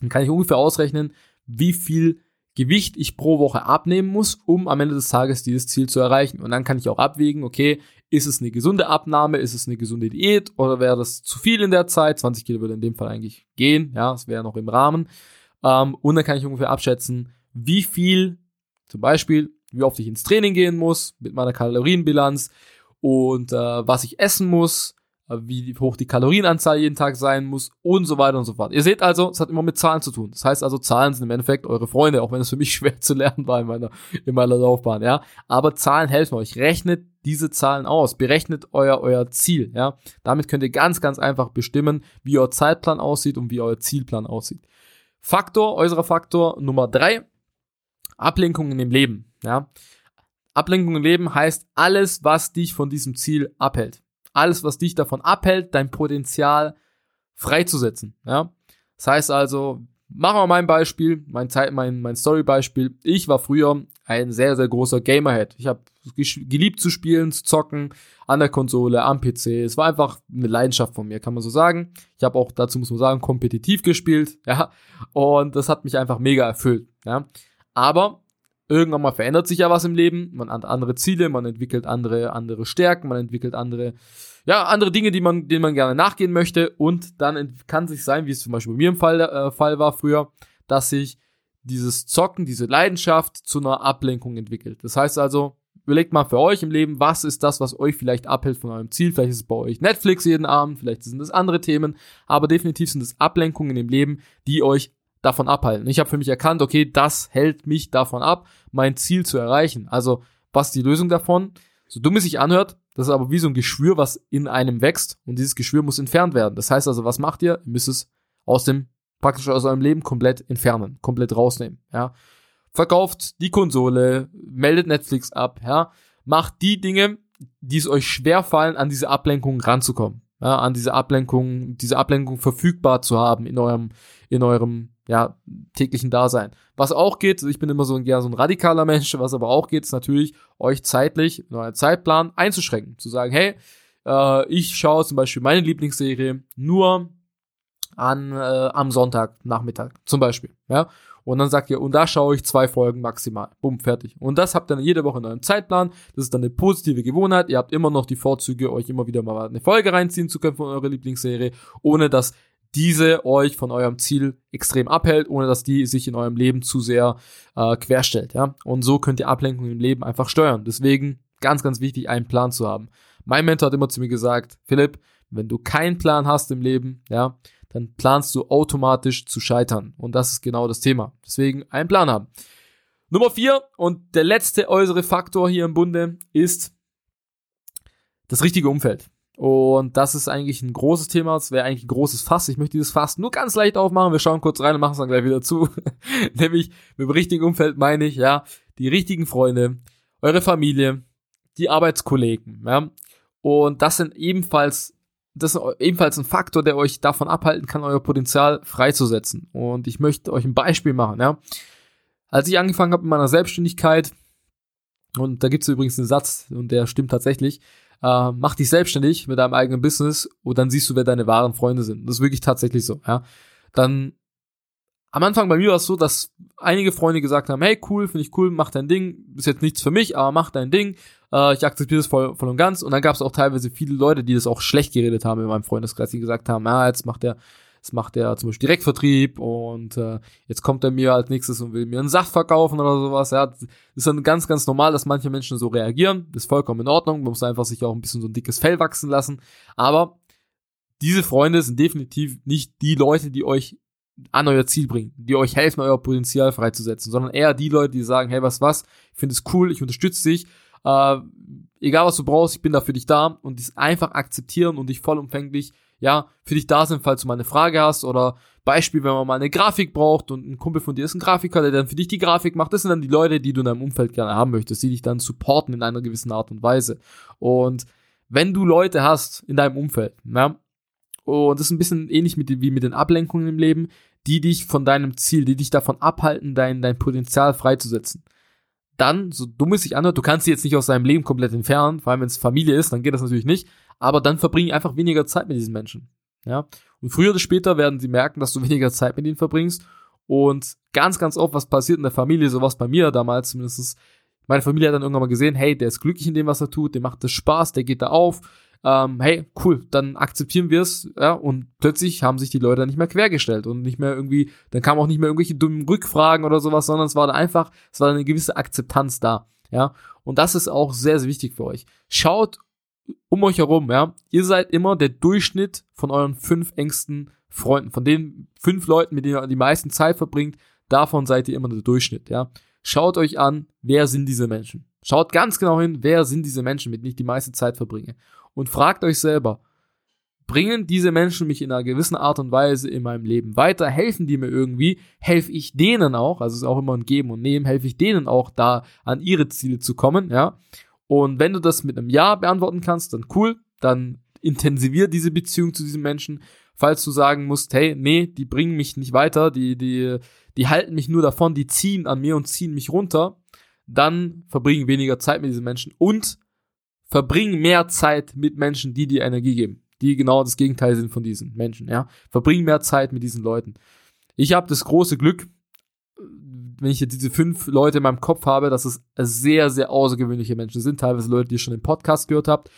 Dann kann ich ungefähr ausrechnen, wie viel Gewicht ich pro Woche abnehmen muss, um am Ende des Tages dieses Ziel zu erreichen. Und dann kann ich auch abwägen, okay, ist es eine gesunde Abnahme, ist es eine gesunde Diät oder wäre das zu viel in der Zeit? 20 Kilo würde in dem Fall eigentlich gehen, ja, es wäre noch im Rahmen. Ähm, und dann kann ich ungefähr abschätzen, wie viel, zum Beispiel, wie oft ich ins Training gehen muss mit meiner Kalorienbilanz und äh, was ich essen muss, wie hoch die Kalorienanzahl jeden Tag sein muss und so weiter und so fort. Ihr seht also, es hat immer mit Zahlen zu tun. Das heißt also, Zahlen sind im Endeffekt eure Freunde, auch wenn es für mich schwer zu lernen war in meiner, in meiner Laufbahn, ja. Aber Zahlen helfen euch. Rechnet diese Zahlen aus. Berechnet euer, euer Ziel, ja. Damit könnt ihr ganz, ganz einfach bestimmen, wie euer Zeitplan aussieht und wie euer Zielplan aussieht. Faktor, äußerer Faktor Nummer drei, Ablenkungen im Leben, ja. Ablenkung im Leben heißt alles, was dich von diesem Ziel abhält alles, was dich davon abhält, dein Potenzial freizusetzen. Ja? Das heißt also, machen wir mein Beispiel, mein, mein, mein Story-Beispiel. Ich war früher ein sehr, sehr großer Gamerhead. Ich habe geliebt zu spielen, zu zocken, an der Konsole, am PC. Es war einfach eine Leidenschaft von mir, kann man so sagen. Ich habe auch, dazu muss man sagen, kompetitiv gespielt, ja. Und das hat mich einfach mega erfüllt, ja. Aber irgendwann mal verändert sich ja was im Leben. Man hat andere Ziele, man entwickelt andere, andere Stärken, man entwickelt andere, ja, andere Dinge, die man, denen man gerne nachgehen möchte. Und dann kann sich sein, wie es zum Beispiel bei mir im Fall, äh, Fall war früher, dass sich dieses Zocken, diese Leidenschaft zu einer Ablenkung entwickelt. Das heißt also, überlegt mal für euch im Leben, was ist das, was euch vielleicht abhält von eurem Ziel. Vielleicht ist es bei euch Netflix jeden Abend, vielleicht sind es andere Themen, aber definitiv sind es Ablenkungen im Leben, die euch davon abhalten. Ich habe für mich erkannt, okay, das hält mich davon ab, mein Ziel zu erreichen. Also, was ist die Lösung davon? So dumm es sich anhört, das ist aber wie so ein Geschwür, was in einem wächst und dieses Geschwür muss entfernt werden. Das heißt also, was macht ihr? Ihr müsst es aus dem, praktisch aus eurem Leben komplett entfernen, komplett rausnehmen, ja. Verkauft die Konsole, meldet Netflix ab, ja. Macht die Dinge, die es euch schwer fallen, an diese Ablenkung ranzukommen, ja, an diese Ablenkung, diese Ablenkung verfügbar zu haben in eurem, in eurem ja, täglichen Dasein. Was auch geht, ich bin immer so ein, ja, so ein radikaler Mensch, was aber auch geht, ist natürlich, euch zeitlich, euren Zeitplan einzuschränken. Zu sagen, hey, äh, ich schaue zum Beispiel meine Lieblingsserie nur an, äh, am Sonntag Nachmittag, zum Beispiel, ja. Und dann sagt ihr, und da schaue ich zwei Folgen maximal. Bumm, fertig. Und das habt ihr dann jede Woche in eurem Zeitplan. Das ist dann eine positive Gewohnheit. Ihr habt immer noch die Vorzüge, euch immer wieder mal eine Folge reinziehen zu können von eurer Lieblingsserie, ohne dass diese euch von eurem Ziel extrem abhält, ohne dass die sich in eurem Leben zu sehr äh, querstellt. Ja? Und so könnt ihr Ablenkung im Leben einfach steuern. Deswegen ganz, ganz wichtig, einen Plan zu haben. Mein Mentor hat immer zu mir gesagt, Philipp, wenn du keinen Plan hast im Leben, ja, dann planst du automatisch zu scheitern. Und das ist genau das Thema. Deswegen einen Plan haben. Nummer vier und der letzte äußere Faktor hier im Bunde ist das richtige Umfeld. Und das ist eigentlich ein großes Thema. Es wäre eigentlich ein großes Fass. Ich möchte dieses Fass nur ganz leicht aufmachen. Wir schauen kurz rein und machen es dann gleich wieder zu. Nämlich mit dem richtigen Umfeld meine ich, ja, die richtigen Freunde, eure Familie, die Arbeitskollegen, ja. Und das sind ebenfalls, das ist ebenfalls ein Faktor, der euch davon abhalten kann, euer Potenzial freizusetzen. Und ich möchte euch ein Beispiel machen, ja. Als ich angefangen habe mit meiner Selbstständigkeit, und da gibt es übrigens einen Satz, und der stimmt tatsächlich, äh, mach dich selbstständig mit deinem eigenen Business und dann siehst du, wer deine wahren Freunde sind. Das ist wirklich tatsächlich so, ja. Dann am Anfang bei mir war es so, dass einige Freunde gesagt haben, hey, cool, finde ich cool, mach dein Ding, ist jetzt nichts für mich, aber mach dein Ding, äh, ich akzeptiere das voll, voll und ganz. Und dann gab es auch teilweise viele Leute, die das auch schlecht geredet haben in meinem Freundeskreis, die gesagt haben, ja, jetzt macht der Jetzt macht er zum Beispiel Direktvertrieb und äh, jetzt kommt er mir als nächstes und will mir einen Saft verkaufen oder sowas. Ja, das ist dann ganz, ganz normal, dass manche Menschen so reagieren. Das ist vollkommen in Ordnung. Man muss einfach sich auch ein bisschen so ein dickes Fell wachsen lassen. Aber diese Freunde sind definitiv nicht die Leute, die euch an euer Ziel bringen, die euch helfen, euer Potenzial freizusetzen, sondern eher die Leute, die sagen, hey, was, was, ich finde es cool, ich unterstütze dich, äh, egal was du brauchst, ich bin da für dich da und dies einfach akzeptieren und dich vollumfänglich ja, für dich da sind, falls du mal eine Frage hast oder Beispiel, wenn man mal eine Grafik braucht und ein Kumpel von dir ist ein Grafiker, der dann für dich die Grafik macht, das sind dann die Leute, die du in deinem Umfeld gerne haben möchtest, die dich dann supporten in einer gewissen Art und Weise. Und wenn du Leute hast in deinem Umfeld, ja, und das ist ein bisschen ähnlich mit, wie mit den Ablenkungen im Leben, die dich von deinem Ziel, die dich davon abhalten, dein, dein Potenzial freizusetzen. Dann, so dumm es sich anhört, du kannst sie jetzt nicht aus deinem Leben komplett entfernen, vor allem wenn es Familie ist, dann geht das natürlich nicht, aber dann verbring einfach weniger Zeit mit diesen Menschen. Ja. Und früher oder später werden sie merken, dass du weniger Zeit mit ihnen verbringst. Und ganz, ganz oft, was passiert in der Familie, sowas bei mir damals zumindest. Meine Familie hat dann irgendwann mal gesehen, hey, der ist glücklich in dem, was er tut, dem macht das Spaß, der geht da auf. Ähm, hey, cool, dann akzeptieren wir es, ja, und plötzlich haben sich die Leute dann nicht mehr quergestellt und nicht mehr irgendwie, dann kamen auch nicht mehr irgendwelche dummen Rückfragen oder sowas, sondern es war dann einfach, es war eine gewisse Akzeptanz da, ja. Und das ist auch sehr, sehr wichtig für euch. Schaut um euch herum, ja, ihr seid immer der Durchschnitt von euren fünf engsten Freunden, von den fünf Leuten, mit denen ihr die meisten Zeit verbringt, davon seid ihr immer der Durchschnitt, ja. Schaut euch an, wer sind diese Menschen. Schaut ganz genau hin, wer sind diese Menschen, mit denen ich die meiste Zeit verbringe. Und fragt euch selber, bringen diese Menschen mich in einer gewissen Art und Weise in meinem Leben weiter? Helfen die mir irgendwie? Helfe ich denen auch? Also es ist auch immer ein Geben und Nehmen. Helfe ich denen auch da an ihre Ziele zu kommen? Ja. Und wenn du das mit einem Ja beantworten kannst, dann cool, dann intensivier diese Beziehung zu diesem Menschen. Falls du sagen musst, hey, nee, die bringen mich nicht weiter, die, die, die halten mich nur davon, die ziehen an mir und ziehen mich runter, dann verbring weniger Zeit mit diesen Menschen und verbring mehr Zeit mit Menschen, die dir Energie geben, die genau das Gegenteil sind von diesen Menschen, ja. Verbring mehr Zeit mit diesen Leuten. Ich habe das große Glück, wenn ich jetzt diese fünf Leute in meinem Kopf habe, dass es sehr, sehr außergewöhnliche Menschen sind, teilweise Leute, die ihr schon im Podcast gehört habt.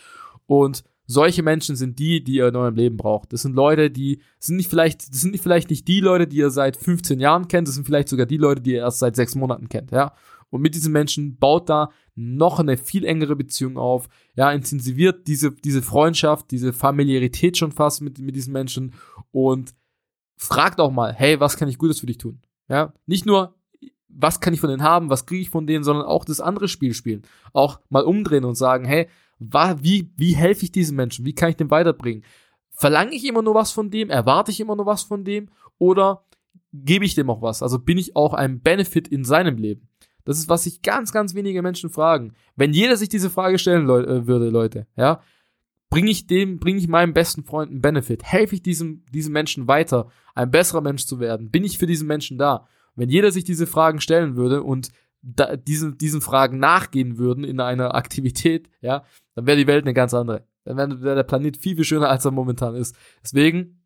Und solche Menschen sind die, die ihr in eurem Leben braucht. Das sind Leute, die sind nicht vielleicht, das sind nicht vielleicht nicht die Leute, die ihr seit 15 Jahren kennt, das sind vielleicht sogar die Leute, die ihr erst seit sechs Monaten kennt, ja. Und mit diesen Menschen baut da noch eine viel engere Beziehung auf, ja, intensiviert diese, diese Freundschaft, diese Familiarität schon fast mit, mit diesen Menschen und fragt auch mal, hey, was kann ich Gutes für dich tun? Ja, nicht nur, was kann ich von denen haben, was kriege ich von denen, sondern auch das andere Spiel spielen. Auch mal umdrehen und sagen, hey, wie, wie helfe ich diesen Menschen? Wie kann ich den weiterbringen? Verlange ich immer nur was von dem? Erwarte ich immer nur was von dem? Oder gebe ich dem auch was? Also bin ich auch ein Benefit in seinem Leben? Das ist, was sich ganz, ganz wenige Menschen fragen. Wenn jeder sich diese Frage stellen Leu äh, würde, Leute, ja, bringe ich dem, bringe ich meinem besten Freund einen Benefit? Helfe ich diesem, diesem Menschen weiter, ein besserer Mensch zu werden? Bin ich für diesen Menschen da? Wenn jeder sich diese Fragen stellen würde und da, diesen, diesen Fragen nachgehen würden in einer Aktivität, ja, dann wäre die Welt eine ganz andere. Dann wäre wär der Planet viel, viel schöner, als er momentan ist. Deswegen,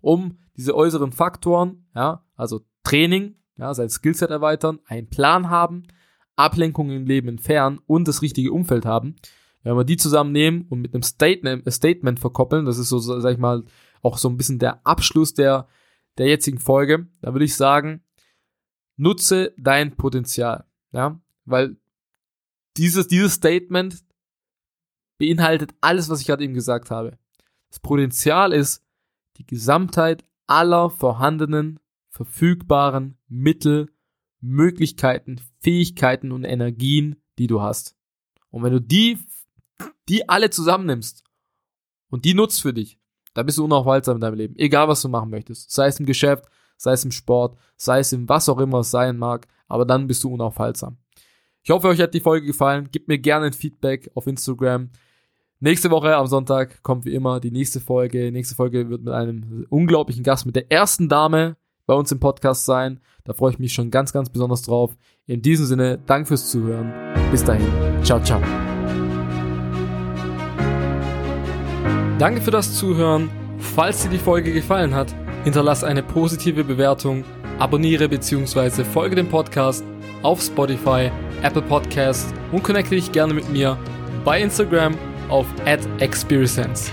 um diese äußeren Faktoren, ja, also Training, ja, sein Skillset erweitern, einen Plan haben, Ablenkungen im Leben entfernen und das richtige Umfeld haben, wenn wir die zusammennehmen und mit einem Statement, Statement verkoppeln, das ist so, sag ich mal, auch so ein bisschen der Abschluss der, der jetzigen Folge, dann würde ich sagen, nutze dein Potenzial. Ja, weil dieses, dieses Statement beinhaltet alles, was ich gerade eben gesagt habe. Das Potenzial ist die Gesamtheit aller vorhandenen, verfügbaren Mittel, Möglichkeiten, Fähigkeiten und Energien, die du hast. Und wenn du die, die alle zusammennimmst und die nutzt für dich, dann bist du unaufhaltsam in deinem Leben. Egal, was du machen möchtest. Sei es im Geschäft, sei es im Sport, sei es im was auch immer es sein mag, aber dann bist du unaufhaltsam. Ich hoffe, euch hat die Folge gefallen. Gebt mir gerne ein Feedback auf Instagram. Nächste Woche am Sonntag kommt wie immer die nächste Folge. Die nächste Folge wird mit einem unglaublichen Gast, mit der ersten Dame bei uns im Podcast sein. Da freue ich mich schon ganz, ganz besonders drauf. In diesem Sinne, danke fürs Zuhören. Bis dahin. Ciao, ciao. Danke für das Zuhören. Falls dir die Folge gefallen hat, hinterlass eine positive Bewertung, abonniere bzw. folge dem Podcast auf Spotify, Apple Podcasts und connecte dich gerne mit mir bei Instagram auf @experience.